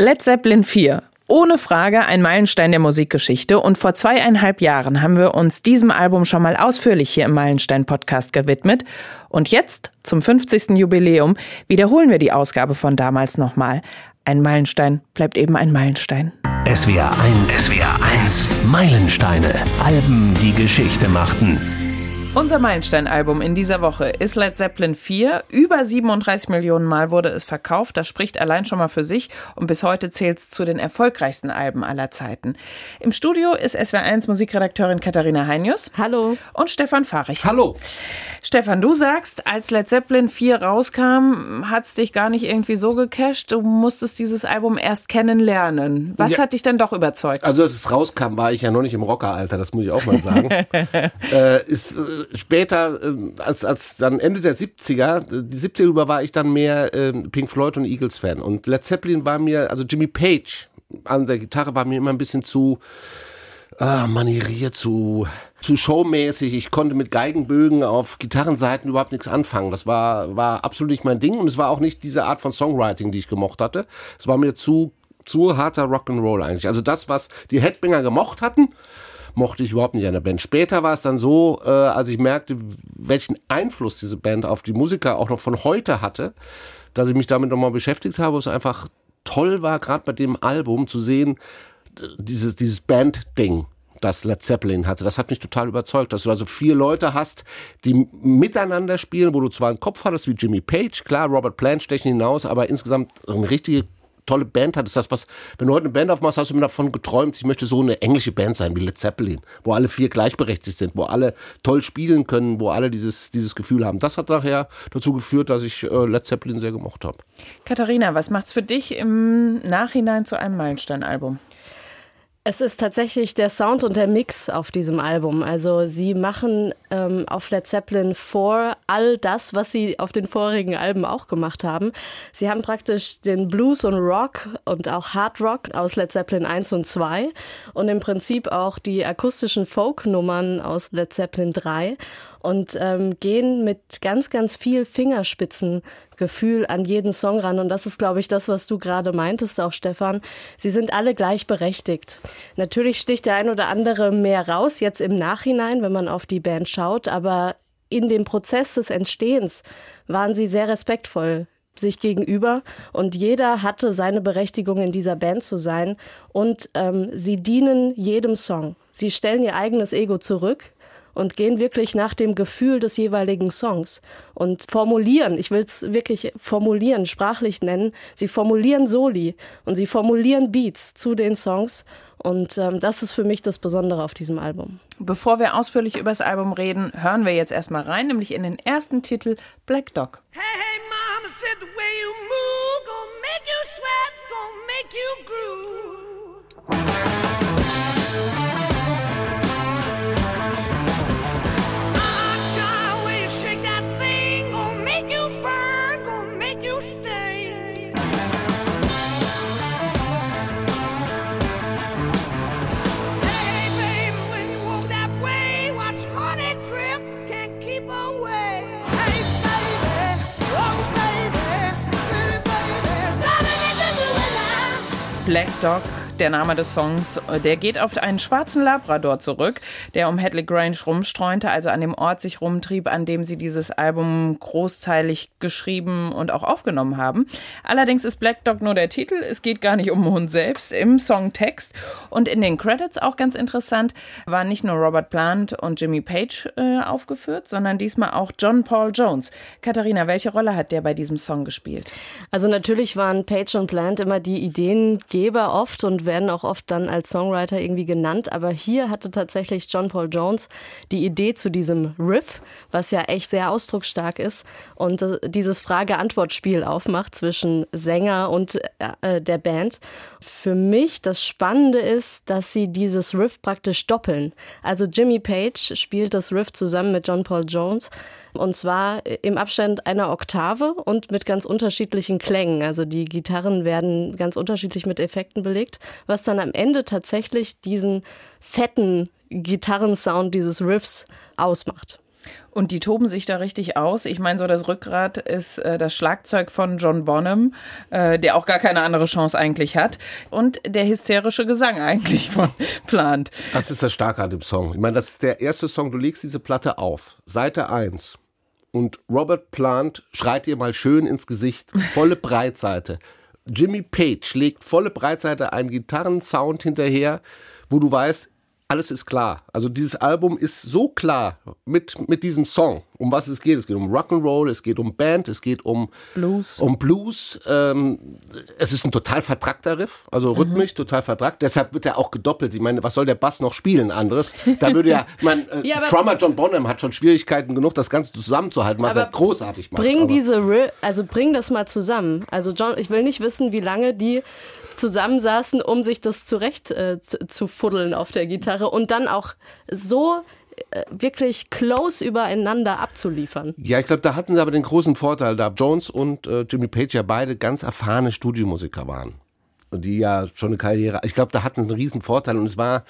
Led Zeppelin 4. Ohne Frage ein Meilenstein der Musikgeschichte und vor zweieinhalb Jahren haben wir uns diesem Album schon mal ausführlich hier im Meilenstein-Podcast gewidmet. Und jetzt, zum 50. Jubiläum, wiederholen wir die Ausgabe von damals nochmal. Ein Meilenstein bleibt eben ein Meilenstein. SWR 1, SWR 1, Meilensteine, Alben, die Geschichte machten. Unser Meilenstein-Album in dieser Woche ist Led Zeppelin 4. Über 37 Millionen Mal wurde es verkauft. Das spricht allein schon mal für sich und bis heute zählt es zu den erfolgreichsten Alben aller Zeiten. Im Studio ist SWR1 Musikredakteurin Katharina Heinius. Hallo. Und Stefan Fahrich. Hallo. Stefan, du sagst, als Led Zeppelin 4 rauskam, hat es dich gar nicht irgendwie so gecasht. Du musstest dieses Album erst kennenlernen. Was ja. hat dich denn doch überzeugt? Also, als es rauskam, war ich ja noch nicht im Rockeralter, das muss ich auch mal sagen. äh, ist, äh, später, äh, als, als dann Ende der 70er, die 70er über war ich dann mehr äh, Pink Floyd und Eagles Fan. Und Led Zeppelin war mir, also Jimmy Page an der Gitarre war mir immer ein bisschen zu äh, manieriert, zu, zu showmäßig. Ich konnte mit Geigenbögen auf Gitarrenseiten überhaupt nichts anfangen. Das war, war absolut nicht mein Ding und es war auch nicht diese Art von Songwriting, die ich gemocht hatte. Es war mir zu, zu harter Rock'n'Roll eigentlich. Also das, was die Headbanger gemocht hatten, mochte ich überhaupt nicht an der Band. Später war es dann so, äh, als ich merkte, welchen Einfluss diese Band auf die Musiker auch noch von heute hatte, dass ich mich damit nochmal beschäftigt habe, es einfach toll war, gerade bei dem Album zu sehen, dieses, dieses Band-Ding das Led Zeppelin hatte. Das hat mich total überzeugt, dass du also vier Leute hast, die miteinander spielen, wo du zwar einen Kopf hattest wie Jimmy Page, klar, Robert Plant stechen hinaus, aber insgesamt eine richtige tolle Band hat, ist das was, wenn du heute eine Band aufmachst, hast du mir davon geträumt, ich möchte so eine englische Band sein wie Led Zeppelin, wo alle vier gleichberechtigt sind, wo alle toll spielen können, wo alle dieses, dieses Gefühl haben. Das hat nachher dazu geführt, dass ich äh, Led Zeppelin sehr gemocht habe. Katharina, was macht's für dich im Nachhinein zu einem Meilenstein-Album? Es ist tatsächlich der Sound und der Mix auf diesem Album. Also sie machen ähm, auf Led Zeppelin 4 all das, was sie auf den vorigen Alben auch gemacht haben. Sie haben praktisch den Blues und Rock und auch Hard Rock aus Led Zeppelin 1 und 2 und im Prinzip auch die akustischen Folk-Nummern aus Led Zeppelin 3 und ähm, gehen mit ganz, ganz viel Fingerspitzengefühl an jeden Song ran. Und das ist, glaube ich, das, was du gerade meintest, auch Stefan. Sie sind alle gleichberechtigt. Natürlich sticht der ein oder andere mehr raus, jetzt im Nachhinein, wenn man auf die Band schaut, aber in dem Prozess des Entstehens waren sie sehr respektvoll sich gegenüber und jeder hatte seine Berechtigung in dieser Band zu sein und ähm, sie dienen jedem Song. Sie stellen ihr eigenes Ego zurück und gehen wirklich nach dem Gefühl des jeweiligen Songs und formulieren, ich will es wirklich formulieren, sprachlich nennen, sie formulieren Soli und sie formulieren Beats zu den Songs und ähm, das ist für mich das Besondere auf diesem Album. Bevor wir ausführlich über das Album reden, hören wir jetzt erstmal rein, nämlich in den ersten Titel Black Dog. Hey, hey, Mama said the way you move, gonna make you sweat, gonna make you groove. Black Dog der Name des Songs, der geht auf einen schwarzen Labrador zurück, der um Hadley Grange rumstreunte, also an dem Ort sich rumtrieb, an dem sie dieses Album großteilig geschrieben und auch aufgenommen haben. Allerdings ist Black Dog nur der Titel, es geht gar nicht um den Hund selbst im Songtext. Und in den Credits auch ganz interessant, waren nicht nur Robert Plant und Jimmy Page äh, aufgeführt, sondern diesmal auch John Paul Jones. Katharina, welche Rolle hat der bei diesem Song gespielt? Also natürlich waren Page und Plant immer die Ideengeber oft und werden auch oft dann als Songwriter irgendwie genannt. Aber hier hatte tatsächlich John Paul Jones die Idee zu diesem Riff, was ja echt sehr ausdrucksstark ist und äh, dieses Frage-Antwort-Spiel aufmacht zwischen Sänger und äh, äh, der Band. Für mich das Spannende ist, dass sie dieses Riff praktisch doppeln. Also Jimmy Page spielt das Riff zusammen mit John Paul Jones und zwar im Abstand einer Oktave und mit ganz unterschiedlichen Klängen. Also die Gitarren werden ganz unterschiedlich mit Effekten belegt, was dann am Ende tatsächlich diesen fetten Gitarrensound dieses Riffs ausmacht. Und die toben sich da richtig aus. Ich meine, so das Rückgrat ist äh, das Schlagzeug von John Bonham, äh, der auch gar keine andere Chance eigentlich hat. Und der hysterische Gesang eigentlich von Plant. Das ist das Starke an dem Song. Ich meine, das ist der erste Song, du legst diese Platte auf, Seite 1. Und Robert Plant schreit dir mal schön ins Gesicht, volle Breitseite. Jimmy Page legt volle Breitseite einen Gitarrensound hinterher, wo du weißt, alles ist klar. Also dieses Album ist so klar mit, mit diesem Song, um was es geht. Es geht um Rock'n'Roll, es geht um Band, es geht um Blues. Um Blues. Ähm, es ist ein total vertrackter Riff, also rhythmisch mhm. total vertrackt. Deshalb wird er auch gedoppelt. Ich meine, was soll der Bass noch spielen anderes? Da würde ja, ich meine, äh, ja, Drummer John Bonham hat schon Schwierigkeiten genug, das Ganze zusammenzuhalten, was er großartig macht. Bring diese, also bring das mal zusammen. Also John, ich will nicht wissen, wie lange die zusammensaßen, um sich das zurecht äh, zu, zu fuddeln auf der Gitarre und dann auch so äh, wirklich close übereinander abzuliefern. Ja, ich glaube, da hatten sie aber den großen Vorteil, da Jones und äh, Jimmy Page ja beide ganz erfahrene Studiomusiker waren. Die ja schon eine Karriere, ich glaube, da hatten sie einen riesen Vorteil und es war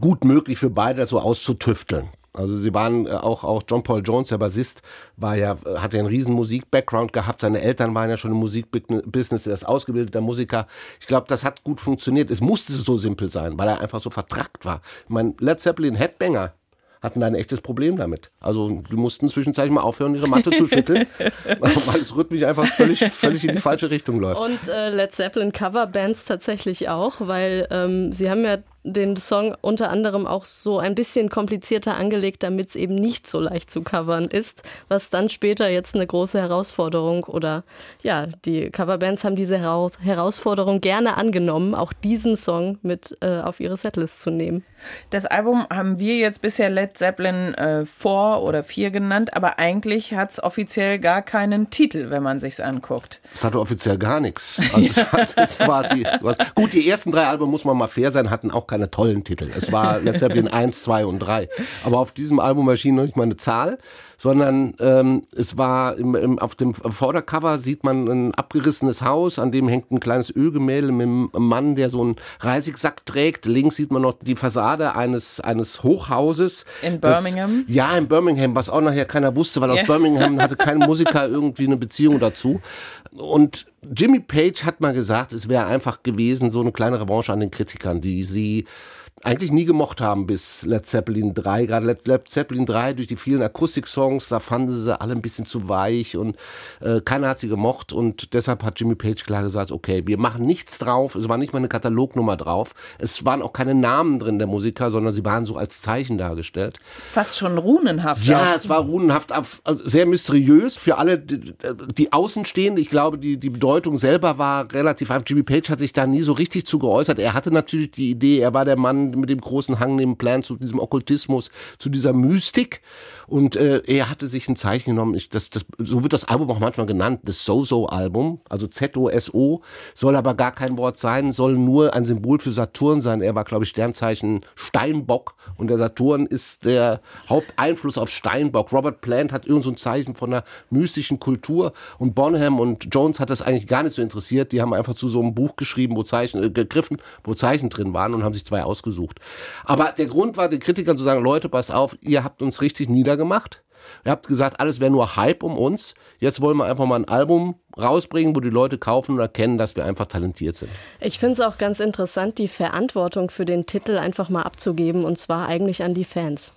gut möglich für beide, das so auszutüfteln. Also sie waren äh, auch, auch John Paul Jones, der Bassist, war ja, äh, hatte einen riesen Musik-Background gehabt. Seine Eltern waren ja schon im Musikbusiness, er ist ausgebildeter Musiker. Ich glaube, das hat gut funktioniert. Es musste so simpel sein, weil er einfach so vertrackt war. Ich meine, Led Zeppelin Headbanger hatten da ein echtes Problem damit. Also die mussten zwischenzeitlich mal aufhören, ihre Matte zu schütteln, weil es rhythmisch einfach völlig, völlig in die falsche Richtung läuft. Und äh, Led Zeppelin Coverbands tatsächlich auch, weil ähm, sie haben ja den Song unter anderem auch so ein bisschen komplizierter angelegt, damit es eben nicht so leicht zu covern ist, was dann später jetzt eine große Herausforderung oder ja, die Coverbands haben diese Herausforderung gerne angenommen, auch diesen Song mit äh, auf ihre Setlist zu nehmen. Das Album haben wir jetzt bisher Led Zeppelin äh, 4 oder 4 genannt, aber eigentlich hat es offiziell gar keinen Titel, wenn man sich's anguckt. Es hatte offiziell gar nichts. Also es, es quasi, was, gut, die ersten drei Alben, muss man mal fair sein, hatten auch keine tollen Titel. Es war Led Zeppelin 1, 2 und 3. Aber auf diesem Album erschien noch nicht mal eine Zahl sondern ähm, es war im, im, auf dem Vordercover sieht man ein abgerissenes Haus, an dem hängt ein kleines Ölgemälde mit einem Mann, der so einen Reisigsack trägt. Links sieht man noch die Fassade eines, eines Hochhauses. In Birmingham? Das, ja, in Birmingham, was auch nachher keiner wusste, weil aus Birmingham hatte kein Musiker irgendwie eine Beziehung dazu. Und Jimmy Page hat mal gesagt, es wäre einfach gewesen, so eine kleine Revanche an den Kritikern, die sie eigentlich nie gemocht haben bis Led Zeppelin 3. Gerade Led, Led Zeppelin 3 durch die vielen Akustik-Songs, da fanden sie alle ein bisschen zu weich und äh, keiner hat sie gemocht und deshalb hat Jimmy Page klar gesagt, okay, wir machen nichts drauf, es war nicht mal eine Katalognummer drauf, es waren auch keine Namen drin der Musiker, sondern sie waren so als Zeichen dargestellt. Fast schon runenhaft. Ja, auch. es war runenhaft, also sehr mysteriös für alle, die, die Außenstehenden. Ich glaube, die, die Bedeutung selber war relativ einfach. Jimmy Page hat sich da nie so richtig zu geäußert. Er hatte natürlich die Idee, er war der Mann, mit dem großen Hang, dem Plan zu diesem Okkultismus, zu dieser Mystik. Und äh, er hatte sich ein Zeichen genommen, ich, das, das, so wird das Album auch manchmal genannt, das So-So-Album, also Z-O-S-O, soll aber gar kein Wort sein, soll nur ein Symbol für Saturn sein. Er war, glaube ich, Sternzeichen Steinbock und der Saturn ist der Haupteinfluss auf Steinbock. Robert Plant hat irgend so ein Zeichen von einer mystischen Kultur und Bonham und Jones hat das eigentlich gar nicht so interessiert. Die haben einfach zu so einem Buch geschrieben, wo Zeichen, äh, gegriffen, wo Zeichen drin waren und haben sich zwei ausgesucht. Aber der Grund war, den Kritikern zu sagen, Leute, pass auf, ihr habt uns richtig niedergebracht gemacht. Ihr habt gesagt, alles wäre nur Hype um uns. Jetzt wollen wir einfach mal ein Album rausbringen, wo die Leute kaufen und erkennen, dass wir einfach talentiert sind. Ich finde es auch ganz interessant, die Verantwortung für den Titel einfach mal abzugeben und zwar eigentlich an die Fans.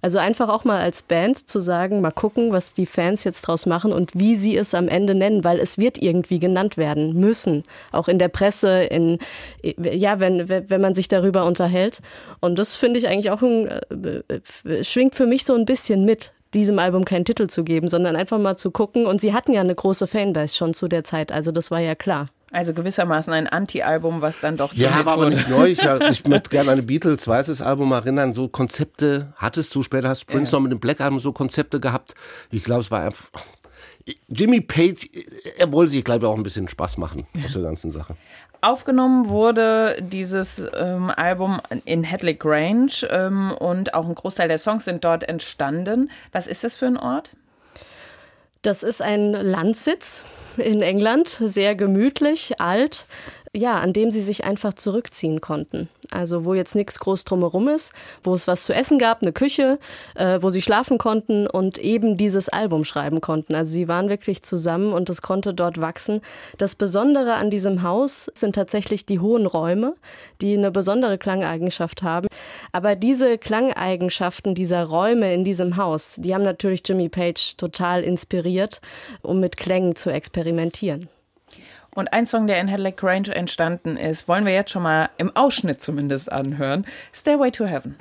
Also einfach auch mal als Band zu sagen, mal gucken, was die Fans jetzt draus machen und wie sie es am Ende nennen, weil es wird irgendwie genannt werden müssen, auch in der Presse, in ja, wenn wenn man sich darüber unterhält. Und das finde ich eigentlich auch ein, äh, schwingt für mich so ein bisschen mit diesem Album keinen Titel zu geben, sondern einfach mal zu gucken. Und sie hatten ja eine große Fanbase schon zu der Zeit, also das war ja klar. Also gewissermaßen ein Anti-Album, was dann doch Ja, war aber nicht neu. Ich, ich möchte gerne an ein Beatles weißes Album erinnern. So Konzepte hattest du, später hast Prince noch mit dem Black Album so Konzepte gehabt. Ich glaube, es war einfach. Jimmy Page, er wollte sich, glaube ich, auch ein bisschen Spaß machen aus der ganzen Sache. Aufgenommen wurde dieses ähm, Album in Hadley Grange ähm, und auch ein Großteil der Songs sind dort entstanden. Was ist das für ein Ort? Das ist ein Landsitz in England, sehr gemütlich, alt. Ja, an dem sie sich einfach zurückziehen konnten. Also wo jetzt nichts groß drumherum ist, wo es was zu essen gab, eine Küche, äh, wo sie schlafen konnten und eben dieses Album schreiben konnten. Also sie waren wirklich zusammen und es konnte dort wachsen. Das Besondere an diesem Haus sind tatsächlich die hohen Räume, die eine besondere Klangeigenschaft haben. Aber diese Klangeigenschaften dieser Räume in diesem Haus, die haben natürlich Jimmy Page total inspiriert, um mit Klängen zu experimentieren. Und ein Song, der in Headley Grange entstanden ist, wollen wir jetzt schon mal im Ausschnitt zumindest anhören. Stairway to Heaven.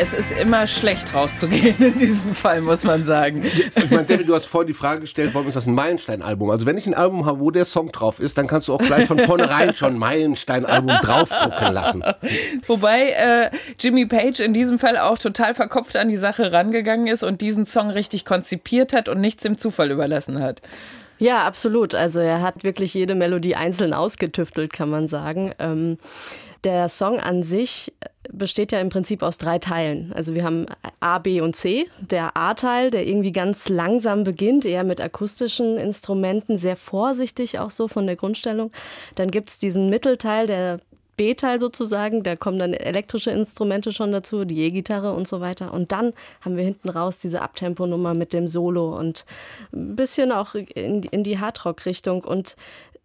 Es ist immer schlecht rauszugehen in diesem Fall, muss man sagen. Ich meine, David, du hast vorhin die Frage gestellt, warum ist das ein Meilenstein-Album? Also wenn ich ein Album habe, wo der Song drauf ist, dann kannst du auch gleich von vornherein schon Meilenstein-Album draufdrucken lassen. Wobei äh, Jimmy Page in diesem Fall auch total verkopft an die Sache rangegangen ist und diesen Song richtig konzipiert hat und nichts dem Zufall überlassen hat. Ja, absolut. Also er hat wirklich jede Melodie einzeln ausgetüftelt, kann man sagen. Ähm, der Song an sich besteht ja im Prinzip aus drei Teilen. Also wir haben A, B und C. Der A-Teil, der irgendwie ganz langsam beginnt, eher mit akustischen Instrumenten, sehr vorsichtig auch so von der Grundstellung. Dann gibt es diesen Mittelteil, der B-Teil sozusagen, da kommen dann elektrische Instrumente schon dazu, die E-Gitarre und so weiter. Und dann haben wir hinten raus diese Abtempo-Nummer mit dem Solo und ein bisschen auch in, in die Hardrock-Richtung. Und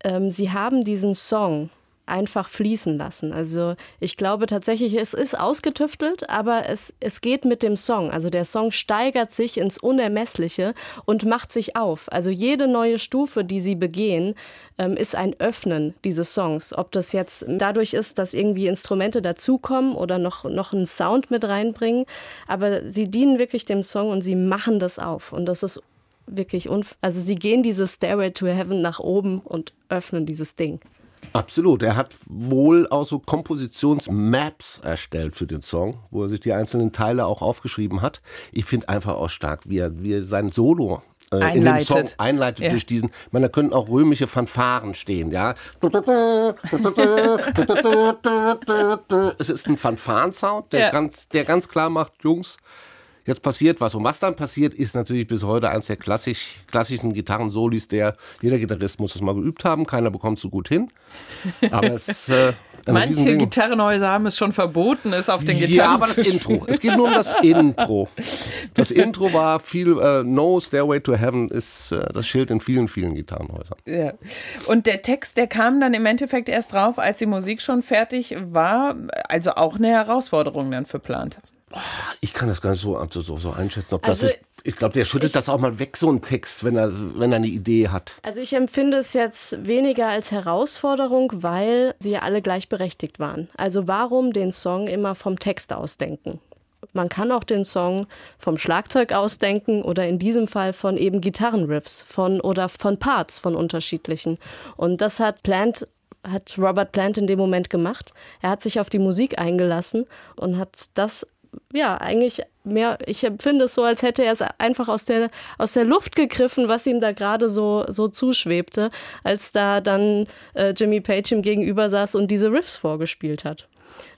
ähm, sie haben diesen Song einfach fließen lassen. Also ich glaube tatsächlich, es ist ausgetüftelt, aber es, es geht mit dem Song. Also der Song steigert sich ins Unermessliche und macht sich auf. Also jede neue Stufe, die sie begehen, ähm, ist ein Öffnen dieses Songs. Ob das jetzt dadurch ist, dass irgendwie Instrumente dazukommen oder noch, noch einen Sound mit reinbringen, aber sie dienen wirklich dem Song und sie machen das auf. Und das ist wirklich, also sie gehen diese Stairway to Heaven nach oben und öffnen dieses Ding. Absolut. Er hat wohl auch so Kompositionsmaps erstellt für den Song, wo er sich die einzelnen Teile auch aufgeschrieben hat. Ich finde einfach auch stark, wie er, wie er sein Solo äh, in den Song einleitet ja. durch diesen. Ich meine, da könnten auch römische Fanfaren stehen, ja. es ist ein Fanfarensound, der, ja. ganz, der ganz klar macht, Jungs, jetzt passiert was. Und was dann passiert, ist natürlich bis heute eines der klassisch, klassischen Gitarrensolis, der jeder Gitarrist muss das mal geübt haben. Keiner bekommt es so gut hin. Aber es äh, Manche Gitarrenhäuser haben es schon verboten, es auf den Gitarren Ja, aber das Intro. Es geht nur um das Intro. Das Intro war viel äh, No Stairway to Heaven ist äh, das Schild in vielen, vielen Gitarrenhäusern. Ja. Und der Text, der kam dann im Endeffekt erst drauf, als die Musik schon fertig war. Also auch eine Herausforderung dann für Plant. Ich kann das gar nicht so, also so, so einschätzen, ob also, das ist. Ich glaube, der schüttelt ich, das auch mal weg, so ein Text, wenn er, wenn er eine Idee hat. Also ich empfinde es jetzt weniger als Herausforderung, weil sie ja alle gleichberechtigt waren. Also warum den Song immer vom Text ausdenken? Man kann auch den Song vom Schlagzeug ausdenken oder in diesem Fall von eben Gitarrenriffs von oder von Parts von unterschiedlichen. Und das hat Plant hat Robert Plant in dem Moment gemacht. Er hat sich auf die Musik eingelassen und hat das ja, eigentlich mehr, ich empfinde es so, als hätte er es einfach aus der, aus der Luft gegriffen, was ihm da gerade so, so zuschwebte, als da dann äh, Jimmy Page ihm gegenüber saß und diese Riffs vorgespielt hat.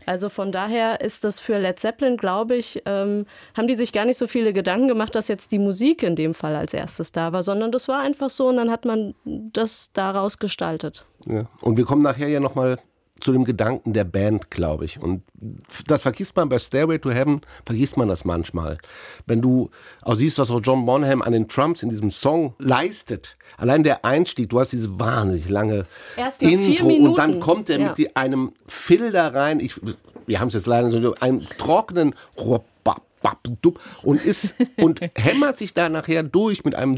Also von daher ist das für Led Zeppelin, glaube ich, ähm, haben die sich gar nicht so viele Gedanken gemacht, dass jetzt die Musik in dem Fall als erstes da war, sondern das war einfach so und dann hat man das daraus gestaltet. Ja. Und wir kommen nachher ja nochmal zu dem Gedanken der Band, glaube ich. Und das vergisst man bei Stairway to Heaven, vergisst man das manchmal. Wenn du auch siehst, was auch John Bonham an den Trumps in diesem Song leistet, allein der Einstieg, du hast diese wahnsinnig lange Intro und dann kommt er ja. mit einem Fill da rein. Ich, wir haben es jetzt leider so einem trockenen und ist und hämmert sich da nachher durch mit einem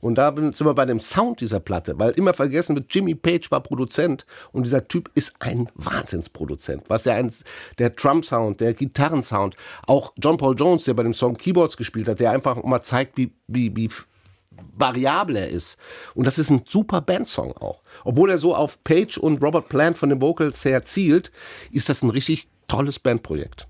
und da sind wir bei dem Sound dieser Platte, weil immer vergessen wird, Jimmy Page war Produzent und dieser Typ ist ein Wahnsinnsproduzent. Was ja ein, der Trump-Sound, der Gitarrensound, auch John Paul Jones, der bei dem Song Keyboards gespielt hat, der einfach mal zeigt, wie, wie, wie variabel er ist. Und das ist ein super Bandsong auch. Obwohl er so auf Page und Robert Plant von den Vocals her zielt, ist das ein richtig tolles Bandprojekt.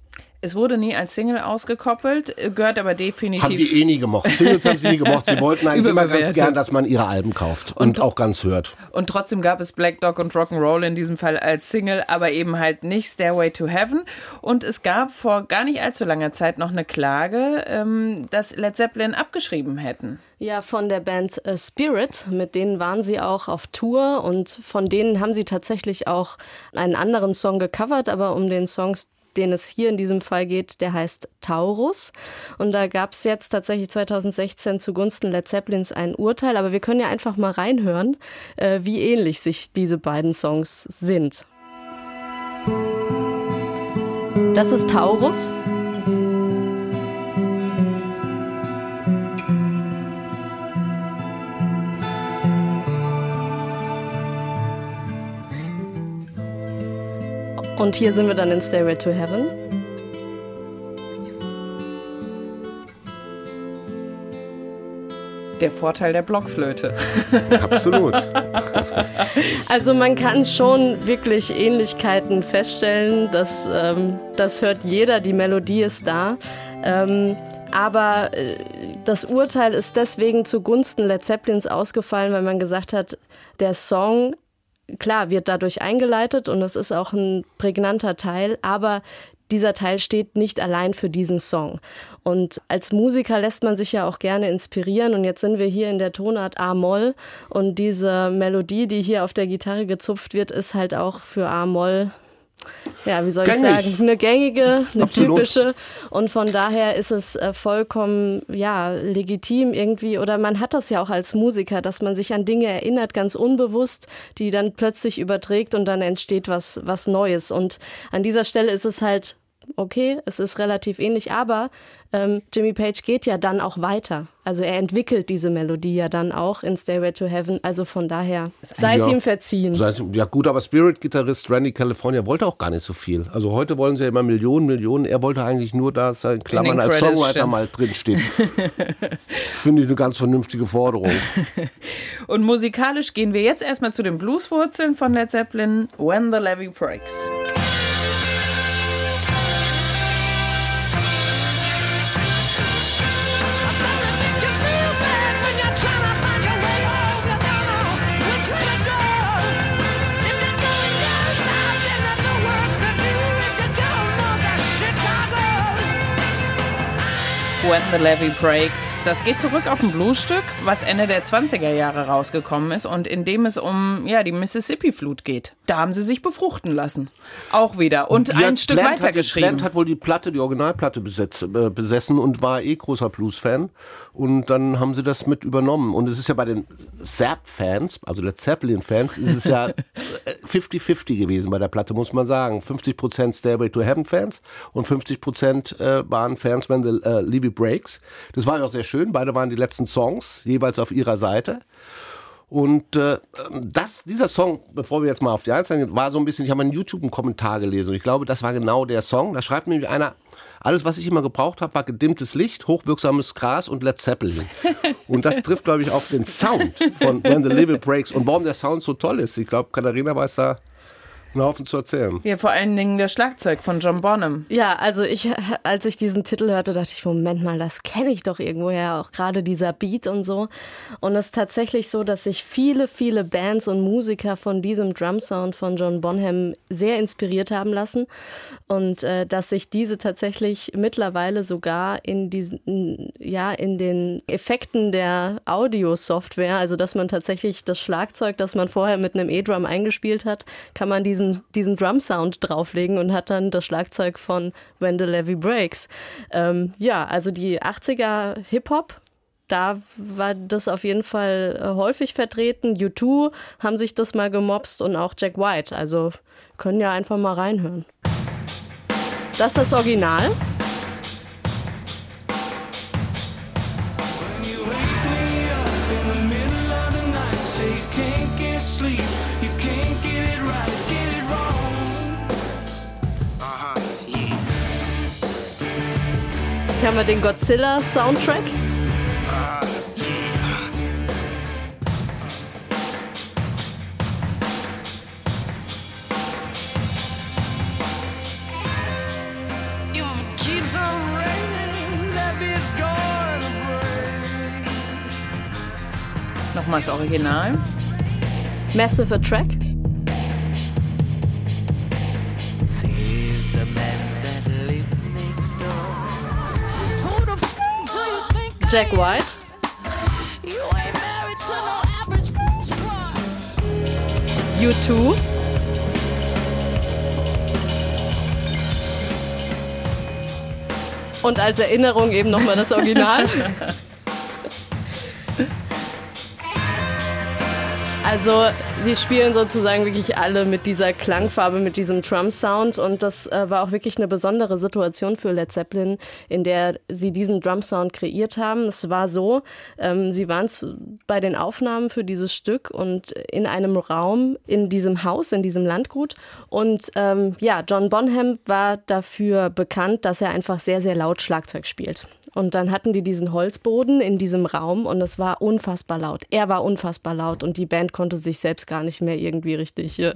Es wurde nie als Single ausgekoppelt, gehört aber definitiv. Haben die eh nie gemocht. Singles haben sie nie gemocht. Sie wollten eigentlich immer ganz gern, dass man ihre Alben kauft und, und, auch ganz hört. Und trotzdem gab es Black Dog und Rock'n'Roll in diesem Fall als Single, aber eben halt nicht Stairway to Heaven. Und es gab vor gar nicht allzu langer Zeit noch eine Klage, ähm, dass Led Zeppelin abgeschrieben hätten. Ja, von der Band äh, Spirit. Mit denen waren sie auch auf Tour und von denen haben sie tatsächlich auch einen anderen Song gecovert, aber um den Songs den es hier in diesem Fall geht, der heißt Taurus. Und da gab es jetzt tatsächlich 2016 zugunsten Led Zeppelins ein Urteil. Aber wir können ja einfach mal reinhören, äh, wie ähnlich sich diese beiden Songs sind. Das ist Taurus. Und hier sind wir dann in Stairway to Heaven. Der Vorteil der Blockflöte. Absolut. Also man kann schon wirklich Ähnlichkeiten feststellen. Das, ähm, das hört jeder, die Melodie ist da. Ähm, aber äh, das Urteil ist deswegen zugunsten Led Zeppelins ausgefallen, weil man gesagt hat, der Song klar, wird dadurch eingeleitet und es ist auch ein prägnanter Teil, aber dieser Teil steht nicht allein für diesen Song. Und als Musiker lässt man sich ja auch gerne inspirieren. Und jetzt sind wir hier in der Tonart A-Moll. Und diese Melodie, die hier auf der Gitarre gezupft wird, ist halt auch für A-Moll ja, wie soll Gängig. ich sagen, eine gängige, eine Absolut. typische. Und von daher ist es äh, vollkommen, ja, legitim irgendwie. Oder man hat das ja auch als Musiker, dass man sich an Dinge erinnert, ganz unbewusst, die dann plötzlich überträgt und dann entsteht was, was Neues. Und an dieser Stelle ist es halt okay, es ist relativ ähnlich, aber ähm, Jimmy Page geht ja dann auch weiter. Also er entwickelt diese Melodie ja dann auch in Stairway to Heaven. Also von daher sei ja, es ihm verziehen. ja gut, aber Spirit-Gitarrist Randy California wollte auch gar nicht so viel. Also heute wollen sie ja immer Millionen, Millionen. Er wollte eigentlich nur, dass in Klammern als Songwriter stimmt. mal drinsteht. Finde ich eine ganz vernünftige Forderung. Und musikalisch gehen wir jetzt erstmal zu den Blueswurzeln von Led Zeppelin, When the Levy Breaks. When the Levy Breaks. Das geht zurück auf ein Bluesstück, was Ende der 20er Jahre rausgekommen ist und in dem es um ja, die Mississippi-Flut geht. Da haben sie sich befruchten lassen. Auch wieder. Und ja, ein Stück weiter geschrieben. Hat wohl die Platte, die Originalplatte besetz, äh, besessen und war eh großer Blues-Fan. Und dann haben sie das mit übernommen. Und es ist ja bei den Zapp-Fans, also Led Zeppelin-Fans, ist es ja 50-50 äh, gewesen bei der Platte, muss man sagen. 50% Stairway to Heaven-Fans und 50% äh, waren Fans, wenn the äh, Levy Breaks. Das war ja auch sehr schön. Beide waren die letzten Songs, jeweils auf ihrer Seite. Und äh, das, dieser Song, bevor wir jetzt mal auf die Einzelnen gehen, war so ein bisschen, ich habe einen YouTube-Kommentar gelesen und ich glaube, das war genau der Song. Da schreibt nämlich einer, alles, was ich immer gebraucht habe, war gedimmtes Licht, hochwirksames Gras und Led Zeppelin. Und das trifft, glaube ich, auf den Sound von When the Label Breaks und warum der Sound so toll ist. Ich glaube, Katharina weiß da einen Haufen zu erzählen. Ja, vor allen Dingen der Schlagzeug von John Bonham. Ja, also ich, als ich diesen Titel hörte, dachte ich, Moment mal, das kenne ich doch irgendwoher, auch gerade dieser Beat und so. Und es ist tatsächlich so, dass sich viele, viele Bands und Musiker von diesem Drumsound von John Bonham sehr inspiriert haben lassen und äh, dass sich diese tatsächlich mittlerweile sogar in diesen, ja, in den Effekten der Audio-Software, also dass man tatsächlich das Schlagzeug, das man vorher mit einem E-Drum eingespielt hat, kann man diesen diesen, diesen Drum-Sound drauflegen und hat dann das Schlagzeug von When the Levy Breaks. Ähm, ja, also die 80er Hip-Hop, da war das auf jeden Fall äh, häufig vertreten. U2 haben sich das mal gemobst und auch Jack White. Also können ja einfach mal reinhören. Das ist das Original. haben wir den Godzilla-Soundtrack. Nochmal das Original. Massive Attract. There's a Jack White. U2. Und als Erinnerung eben nochmal das Original. Also die spielen sozusagen wirklich alle mit dieser Klangfarbe, mit diesem Drum-Sound und das äh, war auch wirklich eine besondere Situation für Led Zeppelin, in der sie diesen Drum-Sound kreiert haben. Es war so, ähm, sie waren zu, bei den Aufnahmen für dieses Stück und in einem Raum in diesem Haus, in diesem Landgut und ähm, ja, John Bonham war dafür bekannt, dass er einfach sehr, sehr laut Schlagzeug spielt. Und dann hatten die diesen Holzboden in diesem Raum und es war unfassbar laut. Er war unfassbar laut und die Band konnte sich selbst gar nicht mehr irgendwie richtig äh,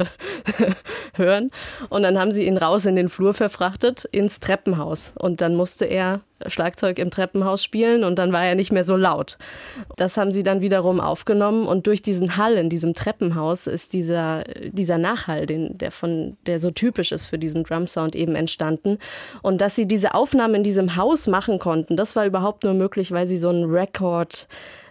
hören. Und dann haben sie ihn raus in den Flur verfrachtet ins Treppenhaus. Und dann musste er Schlagzeug im Treppenhaus spielen und dann war er nicht mehr so laut. Das haben sie dann wiederum aufgenommen und durch diesen Hall in diesem Treppenhaus ist dieser, dieser Nachhall, den, der, von, der so typisch ist für diesen Drumsound eben entstanden. Und dass sie diese Aufnahmen in diesem Haus machen konnten, das war überhaupt nur möglich, weil sie so einen Record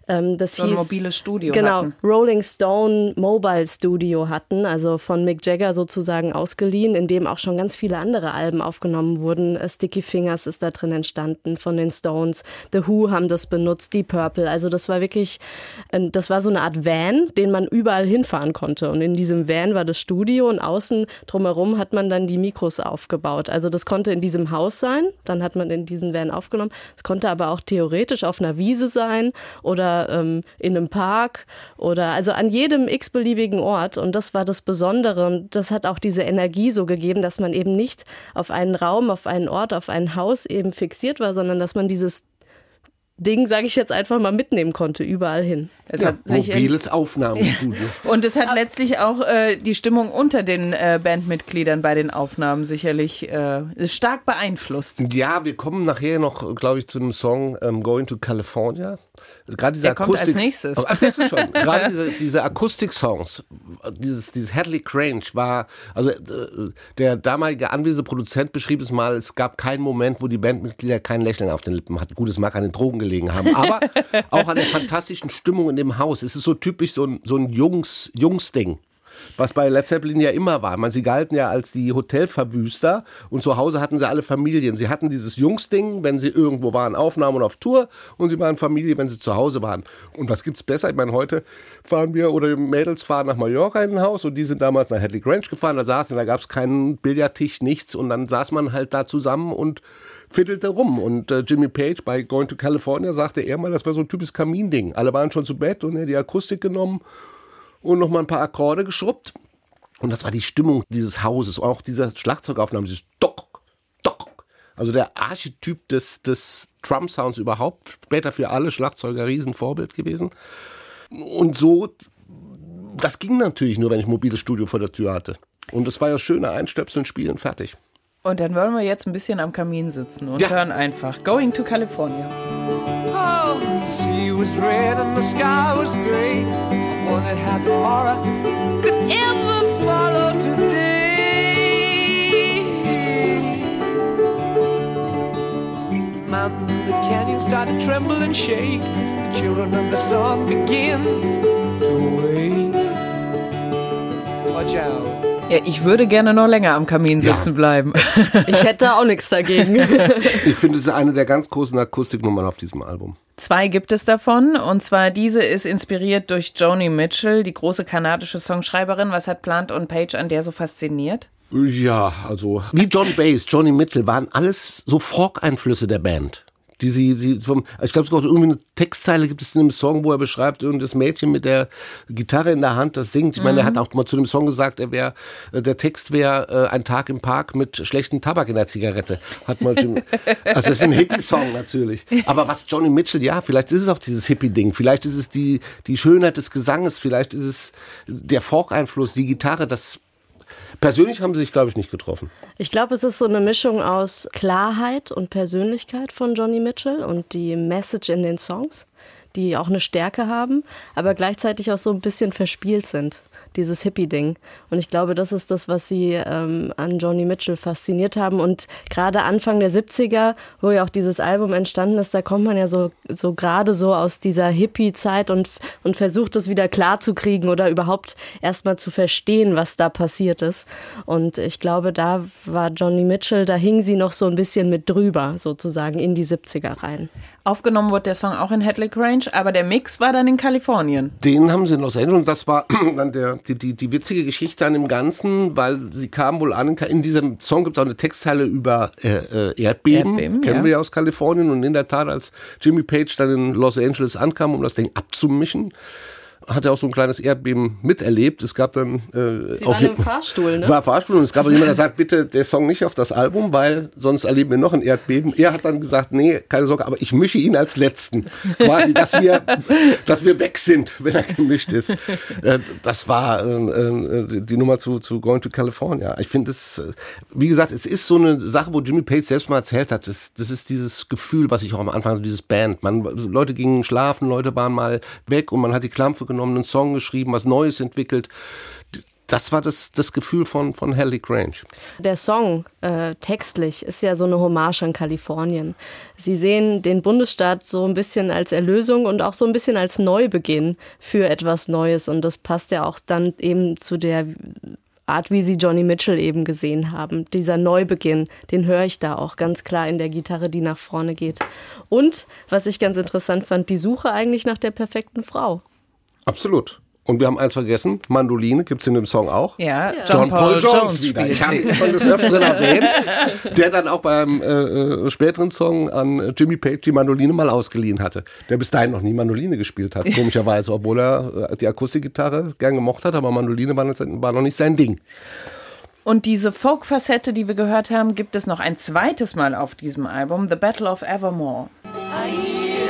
ähm, das so hieß, ein mobiles Studio genau, hatten. Rolling Stone Mobile Studio hatten, also von Mick Jagger sozusagen ausgeliehen, in dem auch schon ganz viele andere Alben aufgenommen wurden. Äh, Sticky Fingers ist da drin entstanden von den Stones. The Who haben das benutzt, Deep Purple. Also das war wirklich, das war so eine Art Van, den man überall hinfahren konnte. Und in diesem Van war das Studio und außen drumherum hat man dann die Mikros aufgebaut. Also das konnte in diesem Haus sein, dann hat man in diesen Van aufgenommen. Es konnte aber auch theoretisch auf einer Wiese sein oder ähm, in einem Park oder also an jedem x-beliebigen Ort. Und das war das Besondere. Und das hat auch diese Energie so gegeben, dass man eben nicht auf einen Raum, auf einen Ort, auf ein Haus eben fixiert war, sondern dass man dieses Ding, sage ich jetzt einfach mal, mitnehmen konnte, überall hin. Es ja, mobiles Aufnahmestudio. Und es hat letztlich auch äh, die Stimmung unter den äh, Bandmitgliedern bei den Aufnahmen sicherlich äh, stark beeinflusst. Ja, wir kommen nachher noch, glaube ich, zu einem Song ähm, Going to California. Gerade diese Der Akustik, kommt als nächstes. Als nächstes schon. Gerade diese, diese Akustik-Songs, dieses, dieses Hadley Crange war, also äh, der damalige Anweseproduzent beschrieb es mal, es gab keinen Moment, wo die Bandmitglieder kein Lächeln auf den Lippen hatten. Gut, es mag an den Drogen gelegen haben, aber auch an der fantastischen Stimmung in dem Haus. Es ist so typisch so ein, so ein Jungs, Jungs-Ding was bei Led Zeppelin ja immer war. Man, sie galten ja als die Hotelverwüster und zu Hause hatten sie alle Familien. Sie hatten dieses Jungsding, wenn sie irgendwo waren, Aufnahmen und auf Tour und sie waren Familie, wenn sie zu Hause waren. Und was gibt's besser? Ich meine, heute fahren wir oder Mädels fahren nach Mallorca in ein Haus und die sind damals nach Hadley Grange gefahren. Da saßen, da gab's keinen Billardtisch, nichts und dann saß man halt da zusammen und fiddelte rum. Und äh, Jimmy Page bei Going to California sagte er mal, das war so ein typisches Kaminding. Alle waren schon zu Bett und er hat die Akustik genommen und noch mal ein paar Akkorde geschrubbt. Und das war die Stimmung dieses Hauses. Auch dieser Schlagzeugaufnahme, dieses Dock, Dock. Also der Archetyp des, des Drum-Sounds überhaupt. Später für alle Schlagzeuger Riesenvorbild gewesen. Und so, das ging natürlich nur, wenn ich ein mobiles Studio vor der Tür hatte. Und es war ja schöne Einstöpseln, Spielen, fertig. Und dann wollen wir jetzt ein bisschen am Kamin sitzen und ja. hören einfach Going to California. Oh, the sea was red and the sky was gray. I wondered how tomorrow could ever follow today. The mountains and the canyons start to tremble and shake. The children of the sun begin to wake. Watch out. Ja, ich würde gerne noch länger am Kamin sitzen ja. bleiben. Ich hätte auch nichts dagegen. Ich finde, es ist eine der ganz großen Akustiknummern auf diesem Album. Zwei gibt es davon. Und zwar diese ist inspiriert durch Joni Mitchell, die große kanadische Songschreiberin. Was hat Plant und Page an der so fasziniert? Ja, also wie John Bass, Johnny Mitchell waren alles so Folk-Einflüsse der Band die sie, sie vom, ich glaube sogar irgendwie eine Textzeile gibt es in einem Song, wo er beschreibt, das Mädchen mit der Gitarre in der Hand, das singt. Ich meine, mhm. er hat auch mal zu dem Song gesagt, er wäre, äh, der Text wäre äh, ein Tag im Park mit schlechtem Tabak in der Zigarette. Hat man schon, also das ist ein Hippie-Song natürlich. Aber was Johnny Mitchell, ja, vielleicht ist es auch dieses Hippie-Ding, vielleicht ist es die, die Schönheit des Gesanges, vielleicht ist es der Folk-Einfluss, die Gitarre, das Persönlich haben sie sich, glaube ich, nicht getroffen. Ich glaube, es ist so eine Mischung aus Klarheit und Persönlichkeit von Johnny Mitchell und die Message in den Songs die auch eine Stärke haben, aber gleichzeitig auch so ein bisschen verspielt sind dieses Hippie-Ding. Und ich glaube, das ist das, was sie ähm, an Joni Mitchell fasziniert haben. Und gerade Anfang der 70er, wo ja auch dieses Album entstanden ist, da kommt man ja so, so gerade so aus dieser Hippie-Zeit und, und versucht es wieder klarzukriegen oder überhaupt erstmal zu verstehen, was da passiert ist. Und ich glaube, da war Joni Mitchell, da hing sie noch so ein bisschen mit drüber, sozusagen, in die 70er rein. Aufgenommen wurde der Song auch in Headley Range, aber der Mix war dann in Kalifornien. Den haben sie in Los Angeles und das war dann der, die, die, die witzige Geschichte an dem Ganzen, weil sie kamen wohl an, in diesem Song gibt es auch eine Textteile über äh, äh, Erdbeben, Erdbeben, kennen ja. wir ja aus Kalifornien und in der Tat, als Jimmy Page dann in Los Angeles ankam, um das Ding abzumischen, hat er auch so ein kleines Erdbeben miterlebt. Es gab dann äh, Sie auch waren im Fahrstuhl, ne? War Fahrstuhl und es gab jemand, der sagt, bitte der Song nicht auf das Album, weil sonst erleben wir noch ein Erdbeben. Er hat dann gesagt, nee, keine Sorge, aber ich mische ihn als letzten. Quasi, dass wir, dass wir weg sind, wenn er gemischt ist. Äh, das war äh, äh, die Nummer zu, zu Going to California. Ich finde es, wie gesagt, es ist so eine Sache, wo Jimmy Page selbst mal erzählt hat. Das, das ist dieses Gefühl, was ich auch am Anfang dieses Band. Man, Leute gingen schlafen, Leute waren mal weg und man hat die Klampfe genommen, einen Song geschrieben, was Neues entwickelt. Das war das, das Gefühl von, von Hallie Grange. Der Song äh, textlich ist ja so eine Hommage an Kalifornien. Sie sehen den Bundesstaat so ein bisschen als Erlösung und auch so ein bisschen als Neubeginn für etwas Neues. Und das passt ja auch dann eben zu der Art, wie sie Johnny Mitchell eben gesehen haben. Dieser Neubeginn, den höre ich da auch ganz klar in der Gitarre, die nach vorne geht. Und, was ich ganz interessant fand, die Suche eigentlich nach der perfekten Frau. Absolut. Und wir haben eins vergessen, Mandoline gibt es in dem Song auch. Ja, John, John Paul, Paul, Jones, Jones wieder. Ich habe ihn des Öfteren erwähnt, der dann auch beim äh, äh, späteren Song an Jimmy Page die Mandoline mal ausgeliehen hatte. Der bis dahin noch nie Mandoline gespielt hat, komischerweise, obwohl er äh, die Akustikgitarre gern gemocht hat, aber Mandoline war, war noch nicht sein Ding. Und diese Folk-Facette, die wir gehört haben, gibt es noch ein zweites Mal auf diesem Album, The Battle of Evermore. I hear,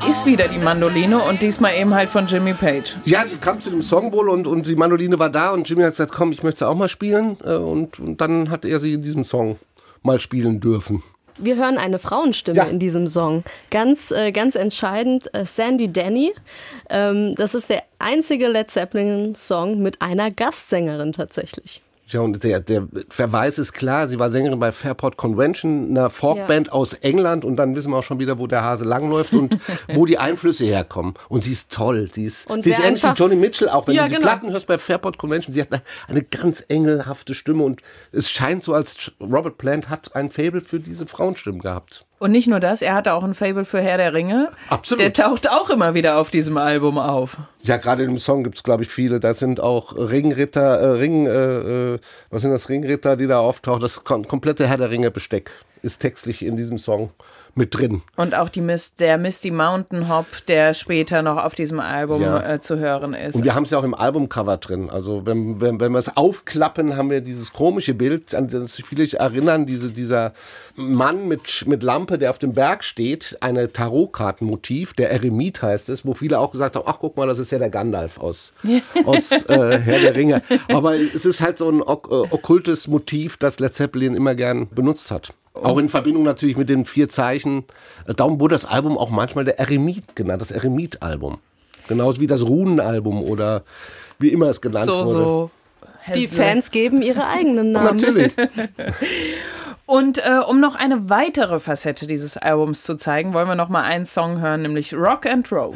Da ist wieder die Mandoline und diesmal eben halt von Jimmy Page. Ja, sie kam zu dem Song wohl und, und die Mandoline war da und Jimmy hat gesagt, komm, ich möchte sie auch mal spielen. Äh, und, und dann hat er sie in diesem Song mal spielen dürfen. Wir hören eine Frauenstimme ja. in diesem Song. Ganz, äh, ganz entscheidend, äh, Sandy Denny. Ähm, das ist der einzige Led Zeppelin-Song mit einer Gastsängerin tatsächlich. Ja, und der, der Verweis ist klar, sie war Sängerin bei Fairport Convention, einer Folkband ja. aus England und dann wissen wir auch schon wieder, wo der Hase langläuft und wo die Einflüsse herkommen. Und sie ist toll, sie ist, sie ist ähnlich wie Johnny Mitchell auch. Wenn ja, du die genau. Platten hörst bei Fairport Convention, sie hat eine, eine, ganz engelhafte Stimme und es scheint so, als Robert Plant hat ein Fable für diese Frauenstimmen gehabt. Und nicht nur das, er hatte auch ein Fable für Herr der Ringe. Absolut. Der taucht auch immer wieder auf diesem Album auf. Ja, gerade im Song gibt es, glaube ich, viele. Da sind auch Ringritter, äh, Ring, äh, äh, was sind das, Ringritter, die da auftauchen. Das komplette Herr der Ringe Besteck ist textlich in diesem Song mit drin. Und auch die Mist, der Misty Mountain Hop, der später noch auf diesem Album ja. äh, zu hören ist. Und wir haben es ja auch im Albumcover drin. Also wenn, wenn, wenn wir es aufklappen, haben wir dieses komische Bild, an das sich viele erinnern, diese, dieser Mann mit, mit Lampe, der auf dem Berg steht, eine Tarotkartenmotiv, der Eremit heißt es, wo viele auch gesagt haben, ach guck mal, das ist ja der Gandalf aus, aus äh, Herr der Ringe. Aber es ist halt so ein ok äh, okkultes Motiv, das Led Zeppelin immer gern benutzt hat. Auch in Verbindung natürlich mit den vier Zeichen. Darum wurde das Album auch manchmal der Eremit genannt, das Eremit-Album. Genauso wie das Runenalbum oder wie immer es genannt so, wurde. So. Die Fans geben ihre eigenen Namen. Natürlich. Und äh, um noch eine weitere Facette dieses Albums zu zeigen, wollen wir noch mal einen Song hören, nämlich Rock and Roll.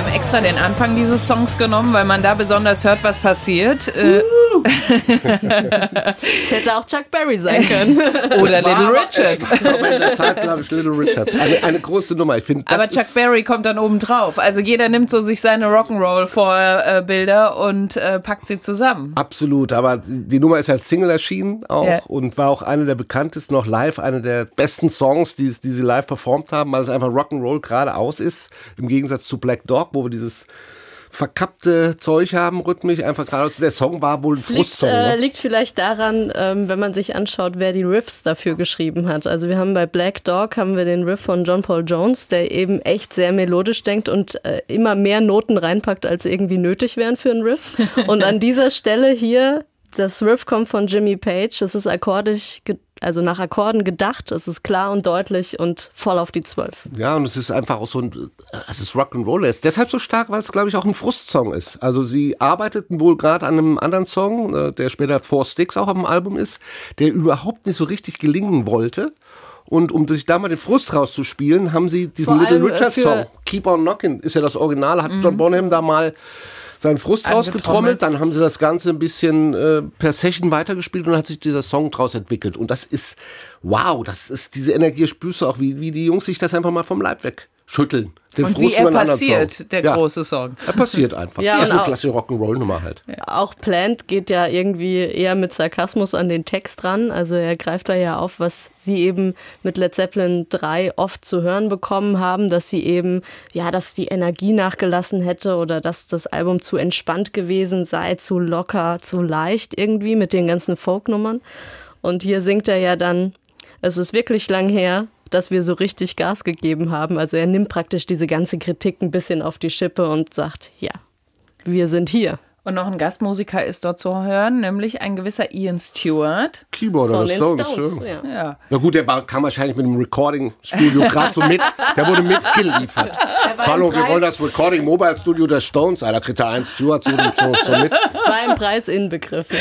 Wir haben extra den Anfang dieses Songs genommen, weil man da besonders hört, was passiert. Äh, Es hätte auch Chuck Berry sein können. Oder Little Richard. Es war aber in der Tat, glaube ich, Little Richard. Eine, eine große Nummer. Ich finde, Aber Chuck Berry kommt dann oben drauf. Also jeder nimmt so sich seine Rock'n'Roll-Vorbilder und äh, packt sie zusammen. Absolut, aber die Nummer ist als Single erschienen auch Ja. und war auch eine der bekanntesten, noch live, eine der besten Songs, die, die sie live performt haben, weil es einfach Rock'n'Roll geradeaus ist, im Gegensatz zu Black Dog, wo wir dieses verkappte Zeug haben, rhythmisch, einfach geradeaus. Der Song war wohl ein Es liegt, Frustsong. äh, ne? liegt vielleicht daran, ähm, wenn man sich anschaut, wer die Riffs dafür geschrieben hat. Also wir haben bei Black Dog haben wir den Riff von John Paul Jones, der eben echt sehr melodisch denkt und äh, immer mehr Noten reinpackt, als irgendwie nötig wären für einen Riff. Und an dieser Stelle hier, das Riff kommt von Jimmy Page. Es ist akkordisch, also nach Akkorden gedacht. Es ist klar und deutlich und voll auf die Zwölf. Ja, und es ist einfach auch so ein, es ist Rock'n'Roll. Er ist deshalb so stark, weil es, glaube ich, auch ein Frustsong ist. Also sie arbeiteten wohl gerade an einem anderen Song, äh, der später Four Sticks auch auf dem Album ist, der überhaupt nicht so richtig gelingen wollte. Und um sich da mal den Frust rauszuspielen, haben sie diesen Little äh, Richard Song, Keep on Knocking, ist ja das Original, hat John Bonham da mal seinen Frust rausgetrommelt, dann haben sie das Ganze ein bisschen äh, per Session weitergespielt und dann hat sich dieser Song draus entwickelt. Und das ist, wow, das ist, diese Energie spürst du auch, wie, wie die Jungs sich das einfach mal vom Leib wegschütteln. Den Und Frust wie er passiert, Song. der ja. große Song. Er passiert einfach. Ja, Ja, ist eine klassische Rock'n'Roll-Nummer halt. Auch Plant geht ja irgendwie eher mit Sarkasmus an den Text ran. Also er greift da ja auf, was sie eben mit Led Zeppelin 3 oft zu hören bekommen haben, dass sie eben, ja, dass die Energie nachgelassen hätte oder dass das Album zu entspannt gewesen sei, zu locker, zu leicht irgendwie mit den ganzen Folknummern. Und hier singt er ja dann, es ist wirklich lang her, dass wir so richtig Gas gegeben haben. Also er nimmt praktisch diese ganze Kritik ein bisschen auf die Schippe und sagt, ja, wir sind hier. Und noch ein Gastmusiker ist dort zu hören, nämlich ein gewisser Ian Stewart. Keyboarder Von des Stones. Stones. ja. Ja. Na gut, der war, kam wahrscheinlich mit dem Recording-Studio gerade so mit. Der wurde mitgeliefert. Hallo, wir wollen das Recording Mobile Studio der Stones. Alter, kriegt der ein Stewart so, so, so mit. War im Preis inbegriffen.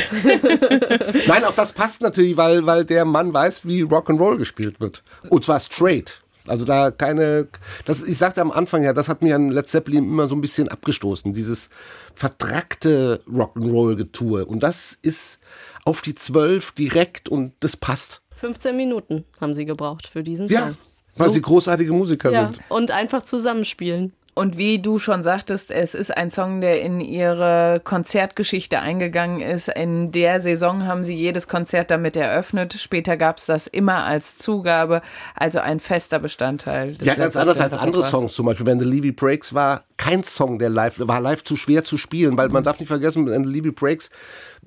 Nein, auch das passt natürlich, weil, weil der Mann weiß, wie Rock'n'Roll gespielt wird. Und zwar straight. Also da keine, das, ich sagte am Anfang ja, das hat mir an Led Zeppelin immer so ein bisschen abgestoßen, dieses vertrackte Rock'n'Roll-Getue. Und das ist auf die Zwölf direkt und das passt. 15 Minuten haben sie gebraucht für diesen Ja, Song. weil sie großartige Musiker Ja, sind. und einfach zusammenspielen. Und wie du schon sagtest, es ist ein Song, der in ihre Konzertgeschichte eingegangen ist. In der Saison haben sie jedes Konzert damit eröffnet. Später gab es das immer als Zugabe, also ein fester Bestandteil. Des Ja, ganz anders als andere. Songs. Zum Beispiel, wenn The Levy Breaks war kein Song, der live, war live zu schwer zu spielen, weil man darf nicht vergessen, mit Levy Breaks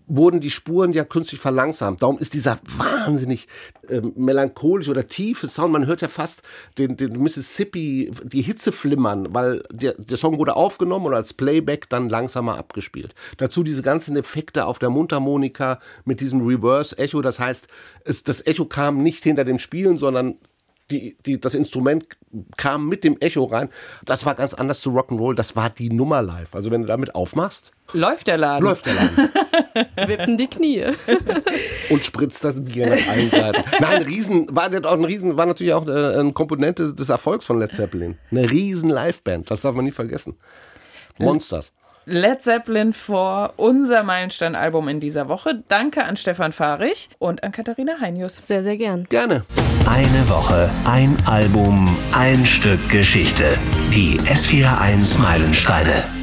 wurden die Spuren ja künstlich verlangsamt. Darum ist dieser wahnsinnig ähm, melancholisch oder tiefe Sound. Man hört ja fast den, den Mississippi, die Hitze flimmern, weil der, der Song wurde aufgenommen und als Playback dann langsamer abgespielt. Dazu diese ganzen Effekte auf der Mundharmonika mit diesem Reverse-Echo. Das heißt, es, das Echo kam nicht hinter dem Spielen, sondern die, die, das Instrument kam mit dem Echo rein. Das war ganz anders zu Rock'n'Roll. Das war die Nummer live. Also wenn du damit aufmachst, Läuft der Laden. läuft der Laden Wippen die Knie. und spritzt das Bier nach allen Seiten. Nein, Riesen, war, das auch ein Riesen, war natürlich auch äh, eine Komponente des Erfolgs von Led Zeppelin. Eine riesen Liveband, das darf man nie vergessen. Monsters. Led Zeppelin vor unser Meilenstein-Album in dieser Woche. Danke an Stefan Fahrich und an Katharina Heinius. Sehr, sehr gern. Gerne. Eine Woche, ein Album, ein Stück Geschichte. Die S41 Meilensteine.